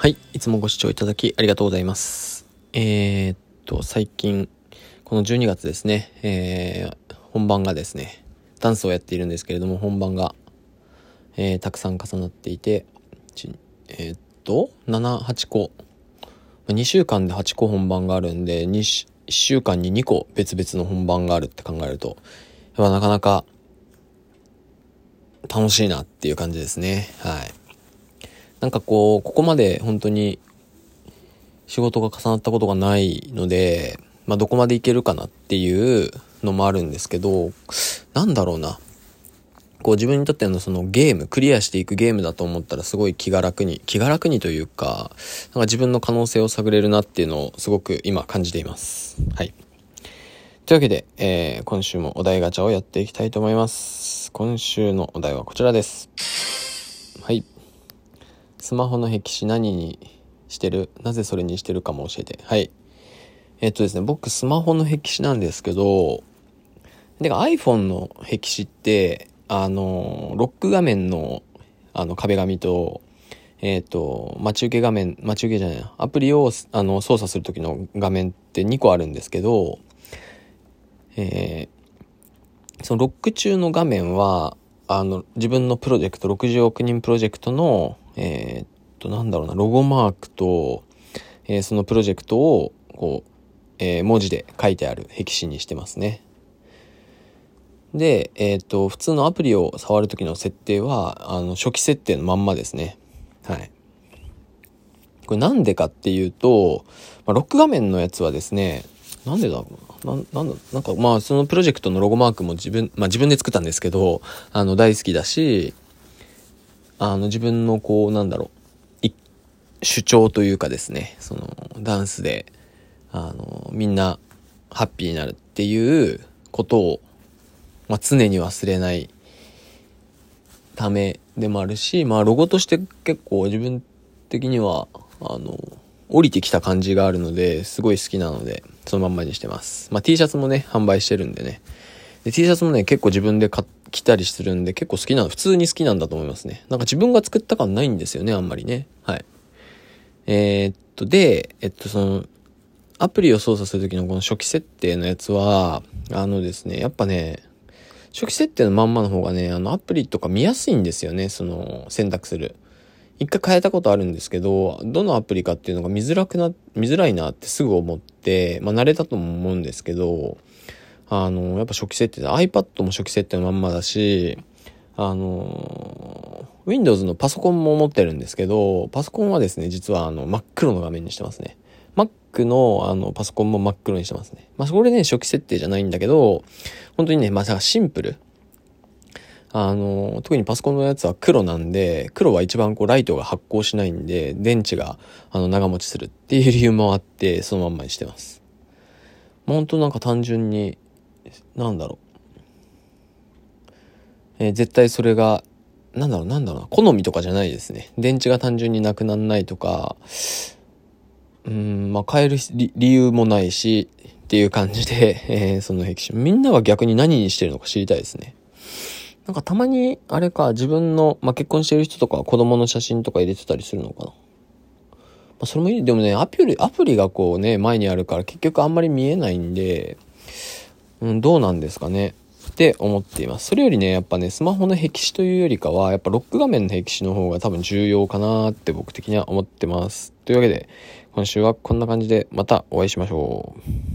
はい。いつもご視聴いただきありがとうございます。えー、っと、最近、この12月ですね、えー、本番がですね、ダンスをやっているんですけれども、本番が、えー、たくさん重なっていて、えー、っと、7、8個、2週間で8個本番があるんで、2 1週間に2個別々の本番があるって考えると、やっぱなかなか楽しいなっていう感じですね。はい。なんかこう、ここまで本当に仕事が重なったことがないので、まあどこまでいけるかなっていうのもあるんですけど、なんだろうな。こう自分にとってのそのゲーム、クリアしていくゲームだと思ったらすごい気が楽に、気が楽にというか、なんか自分の可能性を探れるなっていうのをすごく今感じています。はい。というわけで、えー、今週もお題ガチャをやっていきたいと思います。今週のお題はこちらです。はい。スマホの壁紙何にしてる？なぜそれにしてるかも教えて。はい。えっとですね、僕スマホの壁紙なんですけど、で iPhone の壁紙って、あの、ロック画面のあの壁紙と、えっ、と、待ち受け画面、待ち受けじゃない、アプリをあの操作する時の画面って2個あるんですけど、えーそのロック中の画面は、あの、自分のプロジェクト、60億人プロジェクトの、えーっと、なんだろうな、ロゴマークと、えーそのプロジェクトを、こう、えー文字で書いてある壁紙にしてますね。で、えっと、普通のアプリを触るときの設定は、あの、初期設定のまんまですね。はい。これなんでかっていうと、まあ、ロック画面のやつはですね、なんでだろうな。なん、なんだ、なんかまあそのプロジェクトのロゴマークも自分、まあ自分で作ったんですけど、あの大好きだし、あの自分のこうなんだろう、主張というかですね、そのダンスで、あの、みんなハッピーになるっていうことを、まあ常に忘れないためでもあるし、まあロゴとして結構自分的には、あの、降りてきた感じがあるので、すごい好きなので、そのまんまにしてます。まあ T シャツもね、販売してるんでね。で T シャツもね、結構自分で買って着たりするんで、結構好きな、普通に好きなんだと思いますね。なんか自分が作った感ないんですよね、あんまりね。はい。えーっと、で、えっと、その、アプリを操作するときのこの初期設定のやつは、あのですね、やっぱね、初期設定のまんまの方がね、あのアプリとか見やすいんですよね、その選択する。一回変えたことあるんですけど、どのアプリかっていうのが見づらくな、見づらいなってすぐ思って、まあ慣れたとも思うんですけど、あの、やっぱ初期設定で iPad も初期設定のまんまだし、あの、Windows のパソコンも持ってるんですけど、パソコンはですね、実はあの真っ黒の画面にしてますね。Mac のあのパソコンも真っ黒にしてますね。まあそれね、初期設定じゃないんだけど、本当にね、まあシンプル。あの、特にパソコンのやつは黒なんで、黒は一番こうライトが発光しないんで、電池があの長持ちするっていう理由もあって、そのまんまにしてます。まあ本当なんか単純に、なんだろう。えー絶対それが、なんだろう、なんだろう、好みとかじゃないですね。電池が単純になくならないとか、うん、まあ変える理由もないし、っていう感じで、えーその壁紙。みんなは逆に何にしてるのか知りたいですね。なんかたまに、あれか、自分の、まあ、結婚してる人とか子供の写真とか入れてたりするのかな。ま、それもいい。でもね、アプリ、アプリがこうね、前にあるから結局あんまり見えないんで、うん、どうなんですかね。って思っています。それよりね、やっぱね、スマホの壁紙というよりかは、やっぱロック画面の壁紙の方が多分重要かなって僕的には思ってます。というわけで、今週はこんな感じでまたお会いしましょう。